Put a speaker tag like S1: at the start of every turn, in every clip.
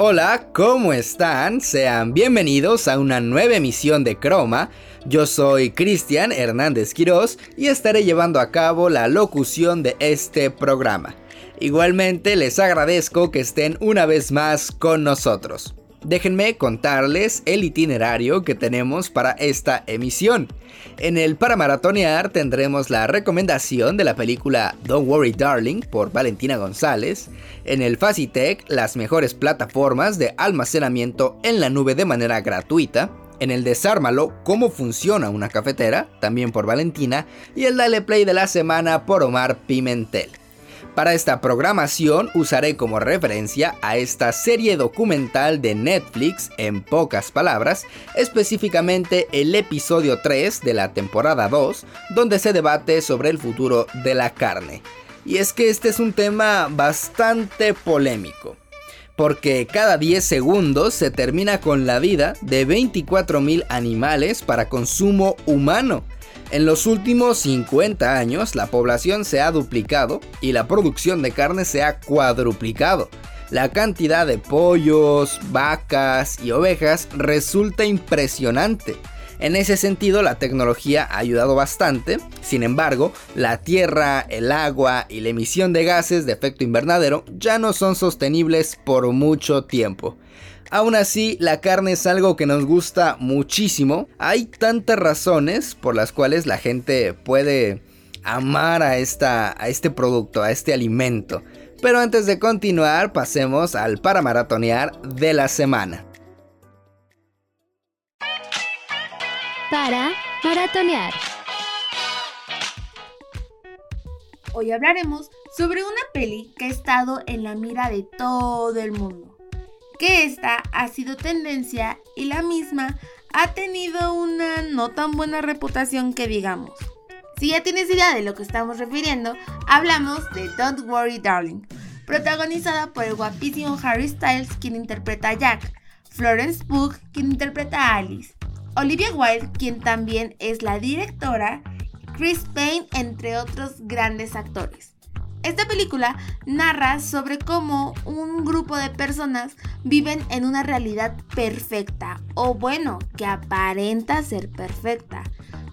S1: Hola, ¿cómo están? Sean bienvenidos a una nueva emisión de Croma. Yo soy Cristian Hernández Quirós y estaré llevando a cabo la locución de este programa. Igualmente les agradezco que estén una vez más con nosotros. Déjenme contarles el itinerario que tenemos para esta emisión. En el para maratonear tendremos la recomendación de la película Don't Worry Darling por Valentina González. En el Facitech, las mejores plataformas de almacenamiento en la nube de manera gratuita. En el Desármalo, cómo funciona una cafetera, también por Valentina. Y el Dale Play de la semana por Omar Pimentel. Para esta programación usaré como referencia a esta serie documental de Netflix en pocas palabras, específicamente el episodio 3 de la temporada 2, donde se debate sobre el futuro de la carne. Y es que este es un tema bastante polémico porque cada 10 segundos se termina con la vida de 24.000 animales para consumo humano. En los últimos 50 años la población se ha duplicado y la producción de carne se ha cuadruplicado. La cantidad de pollos, vacas y ovejas resulta impresionante. En ese sentido, la tecnología ha ayudado bastante, sin embargo, la tierra, el agua y la emisión de gases de efecto invernadero ya no son sostenibles por mucho tiempo. Aún así, la carne es algo que nos gusta muchísimo. Hay tantas razones por las cuales la gente puede amar a, esta, a este producto, a este alimento. Pero antes de continuar, pasemos al para maratonear de la semana.
S2: Para maratonear.
S3: Hoy hablaremos sobre una peli que ha estado en la mira de todo el mundo que esta ha sido tendencia y la misma ha tenido una no tan buena reputación que digamos. Si ya tienes idea de lo que estamos refiriendo, hablamos de Don't Worry Darling, protagonizada por el guapísimo Harry Styles quien interpreta a Jack, Florence Pugh quien interpreta a Alice, Olivia Wilde quien también es la directora, Chris Payne entre otros grandes actores. Esta película narra sobre cómo un grupo de personas viven en una realidad perfecta, o bueno, que aparenta ser perfecta.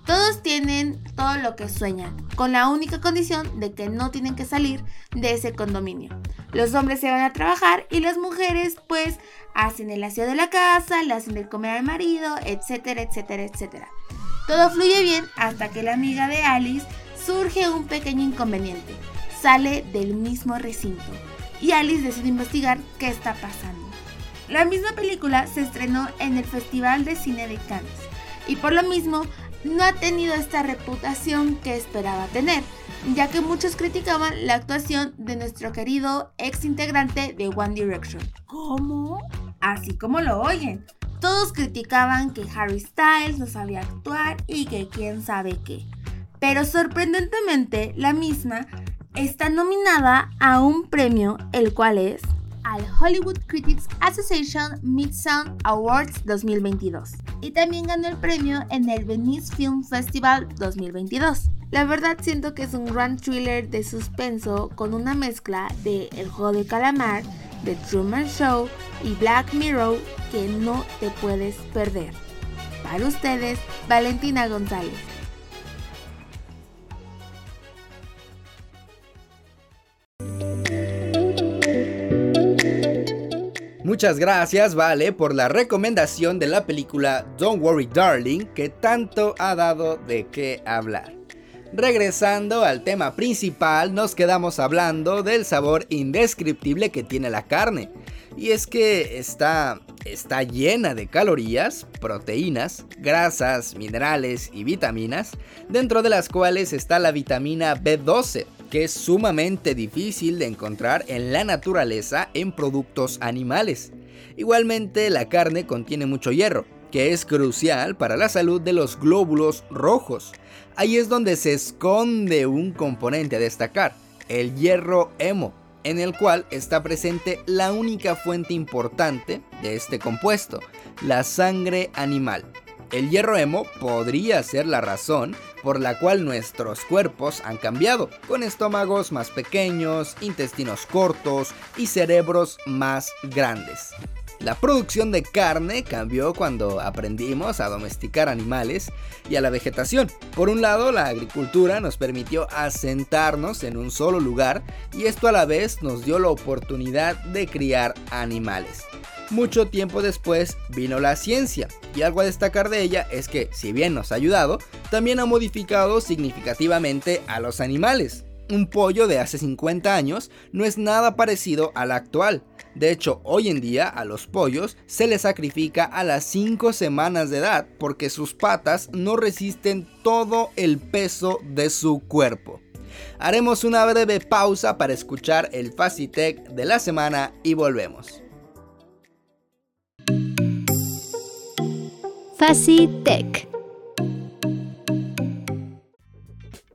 S3: Todos tienen todo lo que sueñan, con la única condición de que no tienen que salir de ese condominio. Los hombres se van a trabajar y las mujeres pues hacen el aseo de la casa, le hacen el comer al marido, etcétera, etcétera, etcétera. Todo fluye bien hasta que la amiga de Alice surge un pequeño inconveniente sale del mismo recinto y Alice decide investigar qué está pasando. La misma película se estrenó en el Festival de Cine de Cannes y por lo mismo no ha tenido esta reputación que esperaba tener, ya que muchos criticaban la actuación de nuestro querido ex integrante de One Direction. ¿Cómo? Así como lo oyen. Todos criticaban que Harry Styles no sabía actuar y que quién sabe qué. Pero sorprendentemente, la misma está nominada a un premio, el cual es al Hollywood Critics Association Mid-Sound Awards 2022 y también ganó el premio en el Venice Film Festival 2022. La verdad siento que es un gran thriller de suspenso con una mezcla de El juego de calamar, The Truman Show y Black Mirror que no te puedes perder. Para ustedes, Valentina González.
S1: Muchas gracias, Vale, por la recomendación de la película Don't Worry Darling, que tanto ha dado de qué hablar. Regresando al tema principal, nos quedamos hablando del sabor indescriptible que tiene la carne. Y es que está, está llena de calorías, proteínas, grasas, minerales y vitaminas, dentro de las cuales está la vitamina B12, que es sumamente difícil de encontrar en la naturaleza en productos animales. Igualmente la carne contiene mucho hierro, que es crucial para la salud de los glóbulos rojos. Ahí es donde se esconde un componente a destacar, el hierro hemo, en el cual está presente la única fuente importante de este compuesto, la sangre animal. El hierro hemo podría ser la razón por la cual nuestros cuerpos han cambiado, con estómagos más pequeños, intestinos cortos y cerebros más grandes. La producción de carne cambió cuando aprendimos a domesticar animales y a la vegetación. Por un lado, la agricultura nos permitió asentarnos en un solo lugar y esto a la vez nos dio la oportunidad de criar animales. Mucho tiempo después vino la ciencia, y algo a destacar de ella es que, si bien nos ha ayudado, también ha modificado significativamente a los animales. Un pollo de hace 50 años no es nada parecido al actual. De hecho, hoy en día a los pollos se les sacrifica a las 5 semanas de edad porque sus patas no resisten todo el peso de su cuerpo. Haremos una breve pausa para escuchar el Facitech de la semana y volvemos.
S2: Facitech.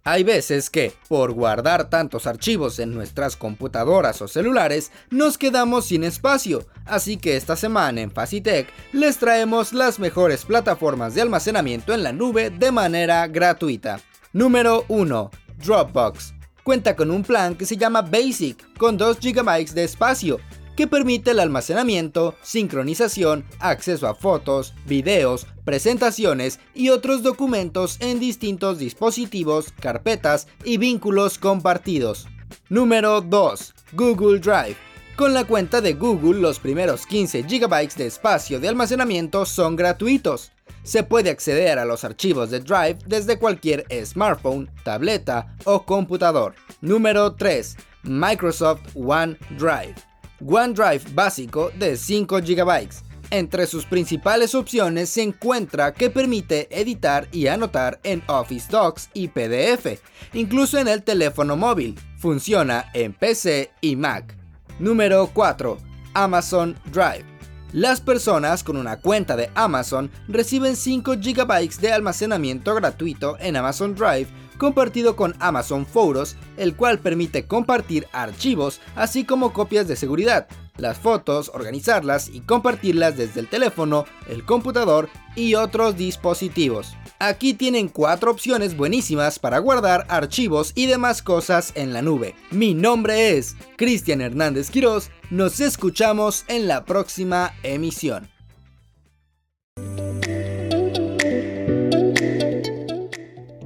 S1: Hay veces que, por guardar tantos archivos en nuestras computadoras o celulares, nos quedamos sin espacio, así que esta semana en Facitech les traemos las mejores plataformas de almacenamiento en la nube de manera gratuita. Número 1. Dropbox. Cuenta con un plan que se llama Basic, con 2 GB de espacio, que permite el almacenamiento, sincronización, acceso a fotos, videos, presentaciones y otros documentos en distintos dispositivos, carpetas y vínculos compartidos. Número 2. Google Drive. Con la cuenta de Google los primeros 15 GB de espacio de almacenamiento son gratuitos. Se puede acceder a los archivos de Drive desde cualquier smartphone, tableta o computador. Número 3. Microsoft OneDrive. OneDrive básico de 5 GB. Entre sus principales opciones se encuentra que permite editar y anotar en Office Docs y PDF, incluso en el teléfono móvil. Funciona en PC y Mac. Número 4. Amazon Drive. Las personas con una cuenta de Amazon reciben 5 GB de almacenamiento gratuito en Amazon Drive compartido con Amazon Photos, el cual permite compartir archivos así como copias de seguridad, las fotos, organizarlas y compartirlas desde el teléfono, el computador y otros dispositivos. Aquí tienen cuatro opciones buenísimas para guardar archivos y demás cosas en la nube. Mi nombre es Cristian Hernández Quiroz, nos escuchamos en la próxima emisión.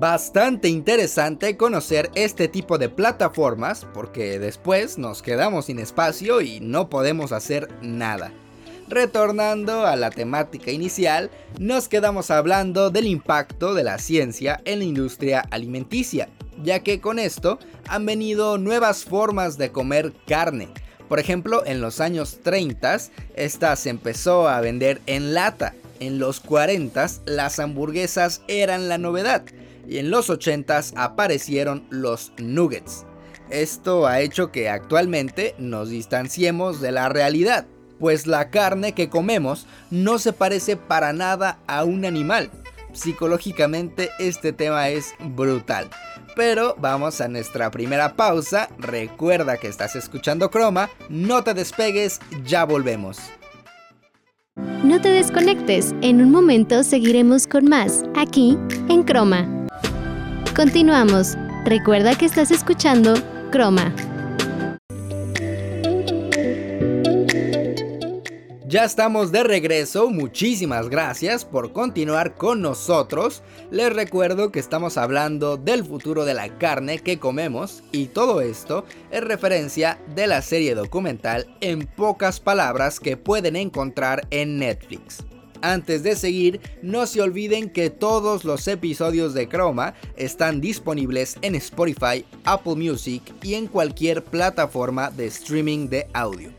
S1: Bastante interesante conocer este tipo de plataformas porque después nos quedamos sin espacio y no podemos hacer nada. Retornando a la temática inicial, nos quedamos hablando del impacto de la ciencia en la industria alimenticia, ya que con esto han venido nuevas formas de comer carne. Por ejemplo, en los años 30, esta se empezó a vender en lata. En los 40 las hamburguesas eran la novedad y en los 80s aparecieron los nuggets. Esto ha hecho que actualmente nos distanciemos de la realidad, pues la carne que comemos no se parece para nada a un animal. Psicológicamente este tema es brutal. Pero vamos a nuestra primera pausa. Recuerda que estás escuchando Croma. No te despegues, ya volvemos.
S2: No te desconectes. En un momento seguiremos con más, aquí en Croma. Continuamos. Recuerda que estás escuchando Croma.
S1: Ya estamos de regreso, muchísimas gracias por continuar con nosotros. Les recuerdo que estamos hablando del futuro de la carne que comemos y todo esto es referencia de la serie documental En pocas palabras que pueden encontrar en Netflix. Antes de seguir, no se olviden que todos los episodios de Chroma están disponibles en Spotify, Apple Music y en cualquier plataforma de streaming de audio.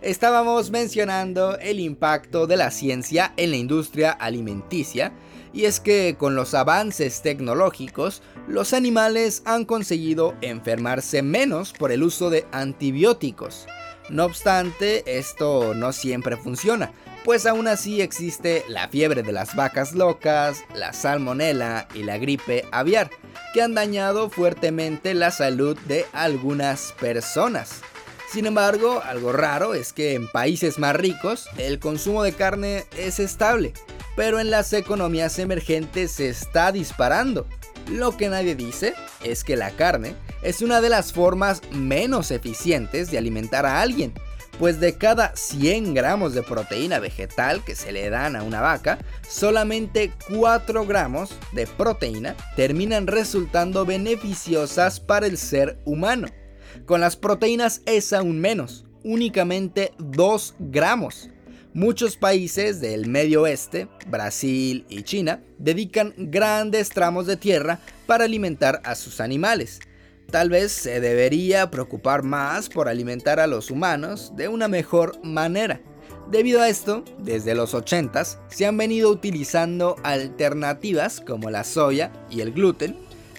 S1: Estábamos mencionando el impacto de la ciencia en la industria alimenticia Y es que con los avances tecnológicos, los animales han conseguido enfermarse menos por el uso de antibióticos. No obstante, esto no siempre funciona, pues aún así existe la fiebre de las vacas locas, la salmonela y la gripe aviar, que han dañado fuertemente la salud de algunas personas. Sin embargo, algo raro es que en países más ricos el consumo de carne es estable, pero en las economías emergentes se está disparando. Lo que nadie dice es que la carne es una de las formas menos eficientes de alimentar a alguien, pues de cada 100 gramos de proteína vegetal que se le dan a una vaca, solamente 4 gramos de proteína terminan resultando beneficiosas para el ser humano. Con las proteínas es aún menos, únicamente 2 gramos. Muchos países del medio oeste, Brasil y China, dedican grandes tramos de tierra para alimentar a sus animales, Tal vez se debería preocupar más por alimentar a los humanos de una mejor manera. Debido a esto, desde los 80s se han venido utilizando alternativas como la soya y el gluten.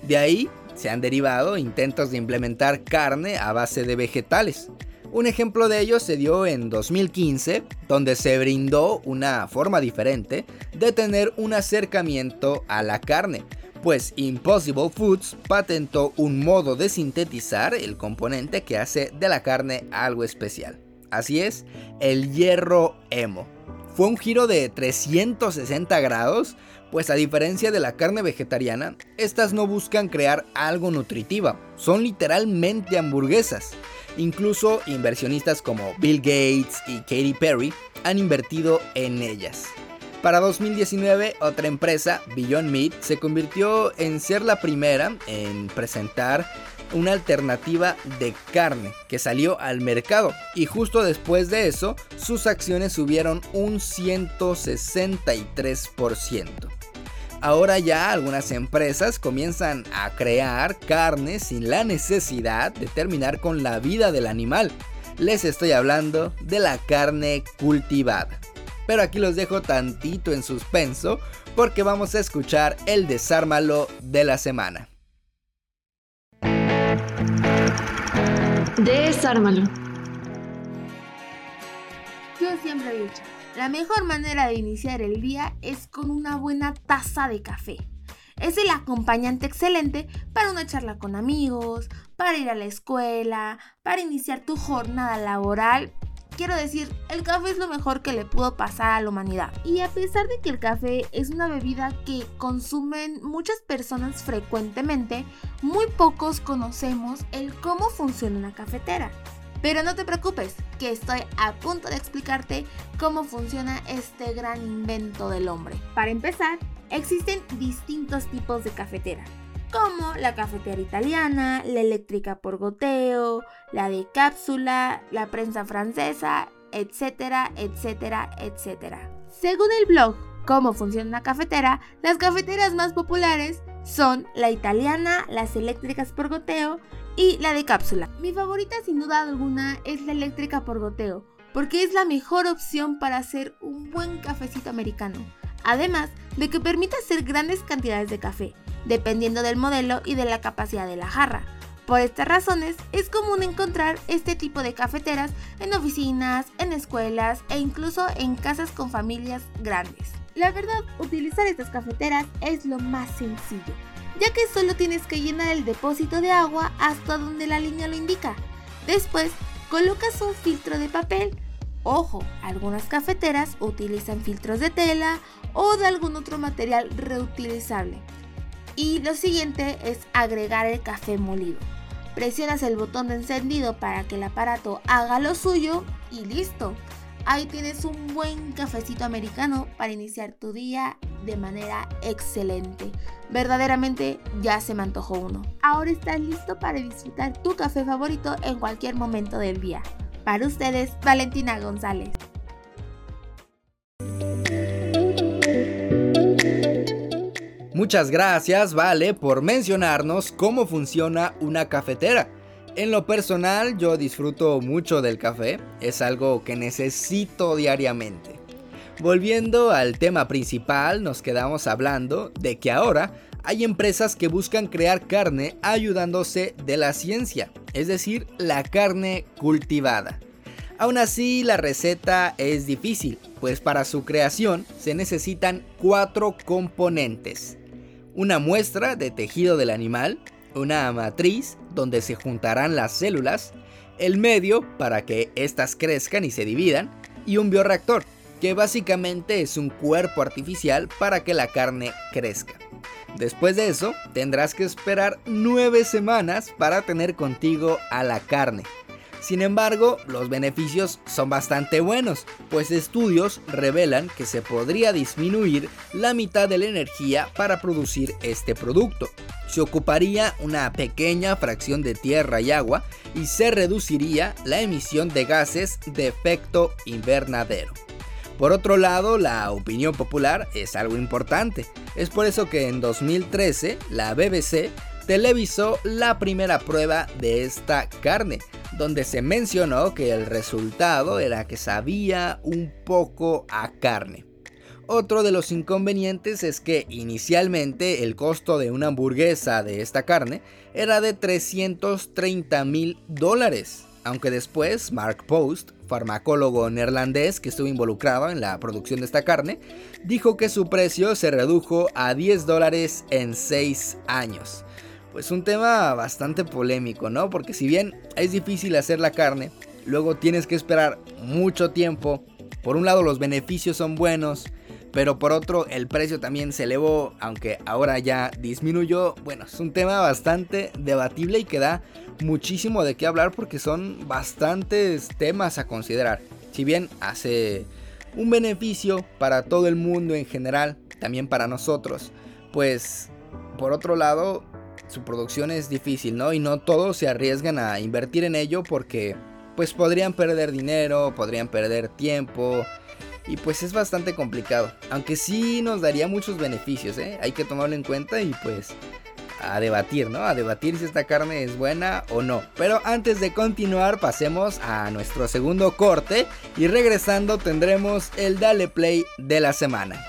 S1: De ahí se han derivado intentos de implementar carne a base de vegetales. Un ejemplo de ello se dio en 2015, donde se brindó una forma diferente de tener un acercamiento a la carne, pues Impossible Foods patentó un modo de sintetizar el componente que hace de la carne algo especial. Así es, el hierro hemo. Fue un giro de 360 grados, pues a diferencia de la carne vegetariana, estas no buscan crear algo nutritiva, son literalmente hamburguesas. Incluso inversionistas como Bill Gates y Katy Perry han invertido en ellas. Para 2019, otra empresa, Beyond Meat, se convirtió en ser la primera en presentar una alternativa de carne que salió al mercado y justo después de eso sus acciones subieron un 163%. Ahora ya algunas empresas comienzan a crear carne sin la necesidad de terminar con la vida del animal. Les estoy hablando de la carne cultivada pero aquí los dejo tantito en suspenso porque vamos a escuchar el desármalo de la semana.
S2: Desármalo.
S3: Yo siempre he dicho, la mejor manera de iniciar el día es con una buena taza de café. Es el acompañante excelente para una charla con amigos, para ir a la escuela, para iniciar tu jornada laboral quiero decir, el café es lo mejor que le pudo pasar a la humanidad. Y a pesar de que el café es una bebida que consumen muchas personas frecuentemente, muy pocos conocemos el cómo funciona una cafetera. Pero no te preocupes, que estoy a punto de explicarte cómo funciona este gran invento del hombre. Para empezar, existen distintos tipos de cafetera como la cafetera italiana, la eléctrica por goteo, la de cápsula, la prensa francesa, etcétera, etcétera, etcétera. Según el blog Cómo funciona una cafetera, las cafeteras más populares son la italiana, las eléctricas por goteo y la de cápsula. Mi favorita sin duda alguna es la eléctrica por goteo, porque es la mejor opción para hacer un buen cafecito americano, además de que permite hacer grandes cantidades de café dependiendo del modelo y de la capacidad de la jarra. Por estas razones, es común encontrar este tipo de cafeteras en oficinas, en escuelas e incluso en casas con familias grandes. La verdad, utilizar estas cafeteras es lo más sencillo, ya que solo tienes que llenar el depósito de agua hasta donde la línea lo indica. Después, colocas un filtro de papel. Ojo, algunas cafeteras utilizan filtros de tela o de algún otro material reutilizable. Y lo siguiente es agregar el café molido. Presionas el botón de encendido para que el aparato haga lo suyo y listo. Ahí tienes un buen cafecito americano para iniciar tu día de manera excelente. Verdaderamente ya se me antojó uno. Ahora estás listo para disfrutar tu café favorito en cualquier momento del día. Para ustedes, Valentina González.
S1: Muchas gracias, Vale, por mencionarnos cómo funciona una cafetera. En lo personal, yo disfruto mucho del café, es algo que necesito diariamente. Volviendo al tema principal, nos quedamos hablando de que ahora hay empresas que buscan crear carne ayudándose de la ciencia, es decir, la carne cultivada. Aún así, la receta es difícil, pues para su creación se necesitan cuatro componentes. Una muestra de tejido del animal, una matriz donde se juntarán las células, el medio para que éstas crezcan y se dividan, y un bioreactor, que básicamente es un cuerpo artificial para que la carne crezca. Después de eso, tendrás que esperar 9 semanas para tener contigo a la carne. Sin embargo, los beneficios son bastante buenos, pues estudios revelan que se podría disminuir la mitad de la energía para producir este producto. Se ocuparía una pequeña fracción de tierra y agua y se reduciría la emisión de gases de efecto invernadero. Por otro lado, la opinión popular es algo importante. Es por eso que en 2013 la BBC televisó la primera prueba de esta carne, donde se mencionó que el resultado era que sabía un poco a carne. Otro de los inconvenientes es que inicialmente el costo de una hamburguesa de esta carne era de 330 mil dólares, aunque después Mark Post, farmacólogo neerlandés que estuvo involucrado en la producción de esta carne, dijo que su precio se redujo a 10 dólares en 6 años. Pues un tema bastante polémico, ¿no? Porque si bien es difícil hacer la carne, luego tienes que esperar mucho tiempo. Por un lado los beneficios son buenos, pero por otro el precio también se elevó, aunque ahora ya disminuyó. Bueno, es un tema bastante debatible y que da muchísimo de qué hablar porque son bastantes temas a considerar. Si bien hace un beneficio para todo el mundo en general, también para nosotros, pues por otro lado su producción es difícil, ¿no? Y no todos se arriesgan a invertir en ello porque pues podrían perder dinero, podrían perder tiempo y pues es bastante complicado. Aunque sí nos daría muchos beneficios, ¿eh? Hay que tomarlo en cuenta y pues a debatir, ¿no? A debatir si esta carne es buena o no. Pero antes de continuar, pasemos a nuestro segundo corte y regresando tendremos el Dale Play de la semana.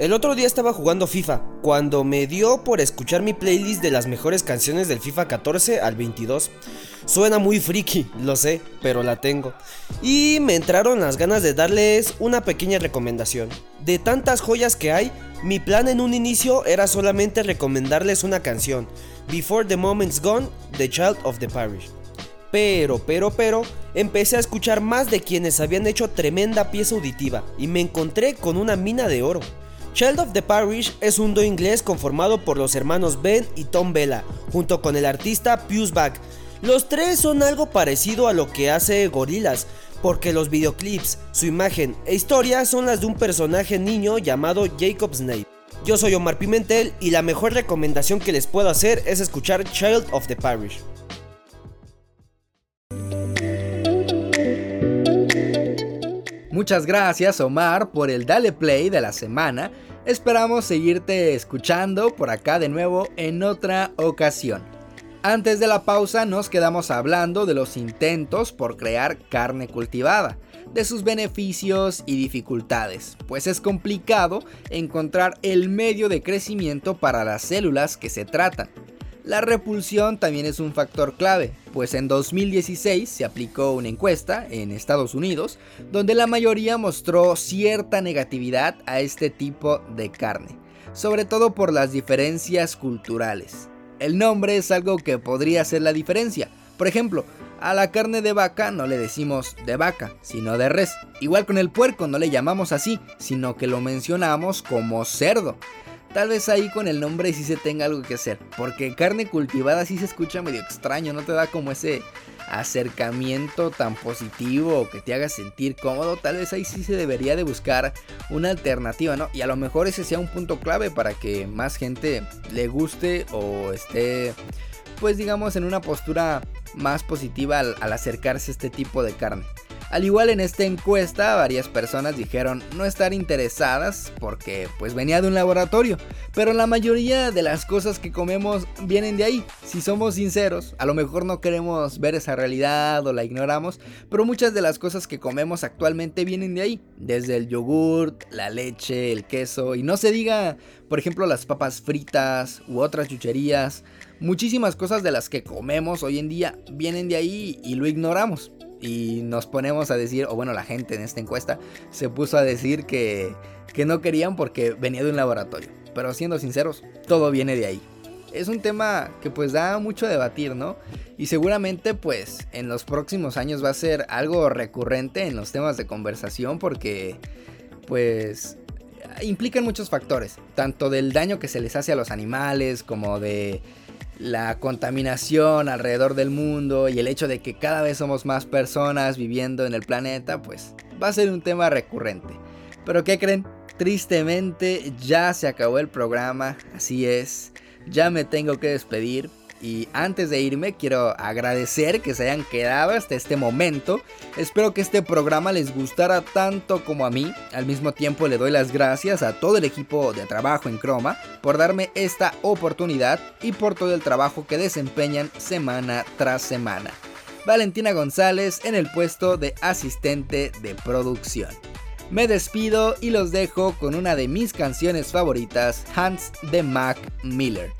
S4: El otro día estaba jugando FIFA, cuando me dio por escuchar mi playlist de las mejores canciones del FIFA 14 al 22. Suena muy friki, lo sé, pero la tengo. Y me entraron las ganas de darles una pequeña recomendación. De tantas joyas que hay, mi plan en un inicio era solamente recomendarles una canción, Before the Moment's Gone, The Child of the Parish. Pero, pero, pero, empecé a escuchar más de quienes habían hecho tremenda pieza auditiva y me encontré con una mina de oro. Child of the Parish es un dúo inglés conformado por los hermanos Ben y Tom Bella, junto con el artista Pius Bag. Los tres son algo parecido a lo que hace Gorillaz, porque los videoclips, su imagen e historia son las de un personaje niño llamado Jacob Snape. Yo soy Omar Pimentel y la mejor recomendación que les puedo hacer es escuchar Child of the Parish.
S1: Muchas gracias Omar por el Dale Play de la semana. Esperamos seguirte escuchando por acá de nuevo en otra ocasión. Antes de la pausa nos quedamos hablando de los intentos por crear carne cultivada, de sus beneficios y dificultades, pues es complicado encontrar el medio de crecimiento para las células que se tratan. La repulsión también es un factor clave, pues en 2016 se aplicó una encuesta en Estados Unidos donde la mayoría mostró cierta negatividad a este tipo de carne, sobre todo por las diferencias culturales. El nombre es algo que podría ser la diferencia. Por ejemplo, a la carne de vaca no le decimos de vaca, sino de res. Igual con el puerco no le llamamos así, sino que lo mencionamos como cerdo. Tal vez ahí con el nombre sí se tenga algo que hacer. Porque carne cultivada sí se escucha medio extraño, no te da como ese acercamiento tan positivo que te haga sentir cómodo. Tal vez ahí sí se debería de buscar una alternativa, ¿no? Y a lo mejor ese sea un punto clave para que más gente le guste o esté pues digamos en una postura más positiva al, al acercarse a este tipo de carne. Al igual en esta encuesta, varias personas dijeron no estar interesadas porque pues venía de un laboratorio, pero la mayoría de las cosas que comemos vienen de ahí. Si somos sinceros, a lo mejor no queremos ver esa realidad o la ignoramos, pero muchas de las cosas que comemos actualmente vienen de ahí, desde el yogurt, la leche, el queso y no se diga, por ejemplo, las papas fritas u otras chucherías. Muchísimas cosas de las que comemos hoy en día vienen de ahí y lo ignoramos y nos ponemos a decir, o bueno, la gente en esta encuesta se puso a decir que, que no querían porque venía de un laboratorio. Pero siendo sinceros, todo viene de ahí. Es un tema que pues da mucho a debatir, ¿no? Y seguramente pues en los próximos años va a ser algo recurrente en los temas de conversación porque pues implican muchos factores, tanto del daño que se les hace a los animales como de la contaminación alrededor del mundo y el hecho de que cada vez somos más personas viviendo en el planeta, pues va a ser un tema recurrente. Pero ¿qué creen? Tristemente ya se acabó el programa, así es, ya me tengo que despedir, y antes de irme, quiero agradecer que se hayan quedado hasta este momento. Espero que este programa les gustara tanto como a mí. Al mismo tiempo le doy las gracias a todo el equipo de trabajo en Chroma por darme esta oportunidad y por todo el trabajo que desempeñan semana tras semana. Valentina González en el puesto de asistente de producción. Me despido y los dejo con una de mis canciones favoritas, Hans de Mac Miller.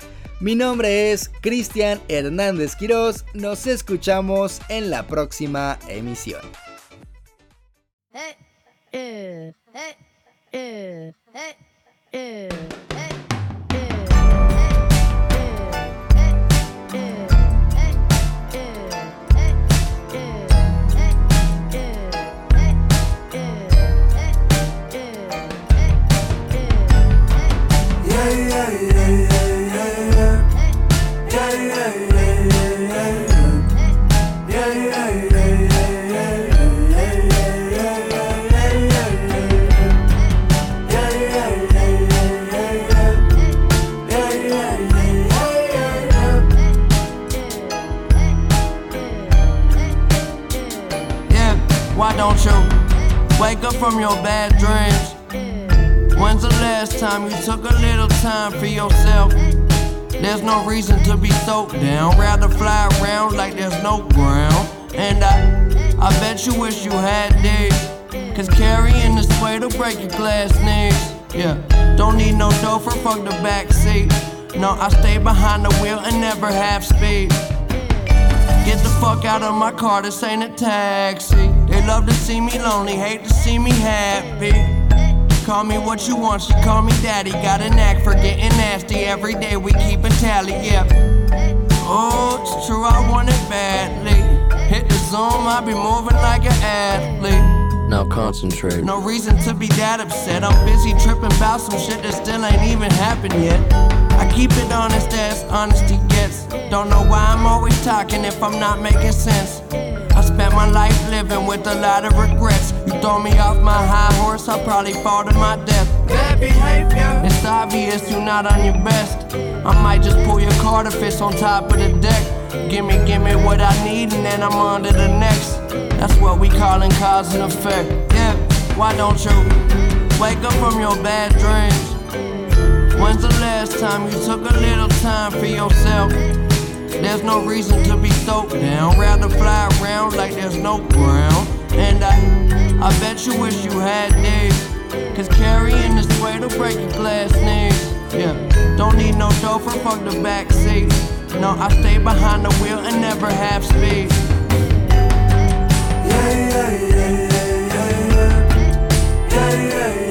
S1: Mi nombre es Cristian Hernández Quirós. Nos escuchamos en la próxima emisión.
S5: from down. Rather fly around like there's no ground. And I, I bet you wish you had these. Cause carrying this weight will break your glass knees. Yeah, don't need no chauffeur, fuck the back seat. No, I stay behind the wheel and never have speed. Get the fuck out of my car, this ain't a taxi. They love to see me lonely, hate to see me happy. Call me what you want, she call me daddy. Got a knack for getting nasty. Every day we keep a tally, yeah. Oh, it's true, I want it badly. Hit the zone, I be moving like an athlete.
S6: Now concentrate.
S5: No reason to be that upset. I'm busy tripping about some shit that still ain't even happened yet. I keep it honest as honesty gets. Don't know why I'm always talking if I'm not making sense. I spent my life living with a lot of regrets. Throw me off my high horse, I'll probably fall to my death. Bad behavior. It's obvious you're not on your best. I might just pull your car to fit on top of the deck. Gimme, gimme what I need, and then I'm on to the next. That's what we callin' cause and effect. Yeah, why don't you wake up from your bad dreams? When's the last time you took a little time for yourself? There's no reason to be so down. Rather fly around like there's no ground. And I, I bet you wish you had these. Cause carrying this weight will break your glass knees. Yeah, don't need no chauffeur, fuck the back seat. No, I stay behind the wheel and never have speed. Yeah, yeah, yeah, yeah, yeah, yeah, yeah, yeah.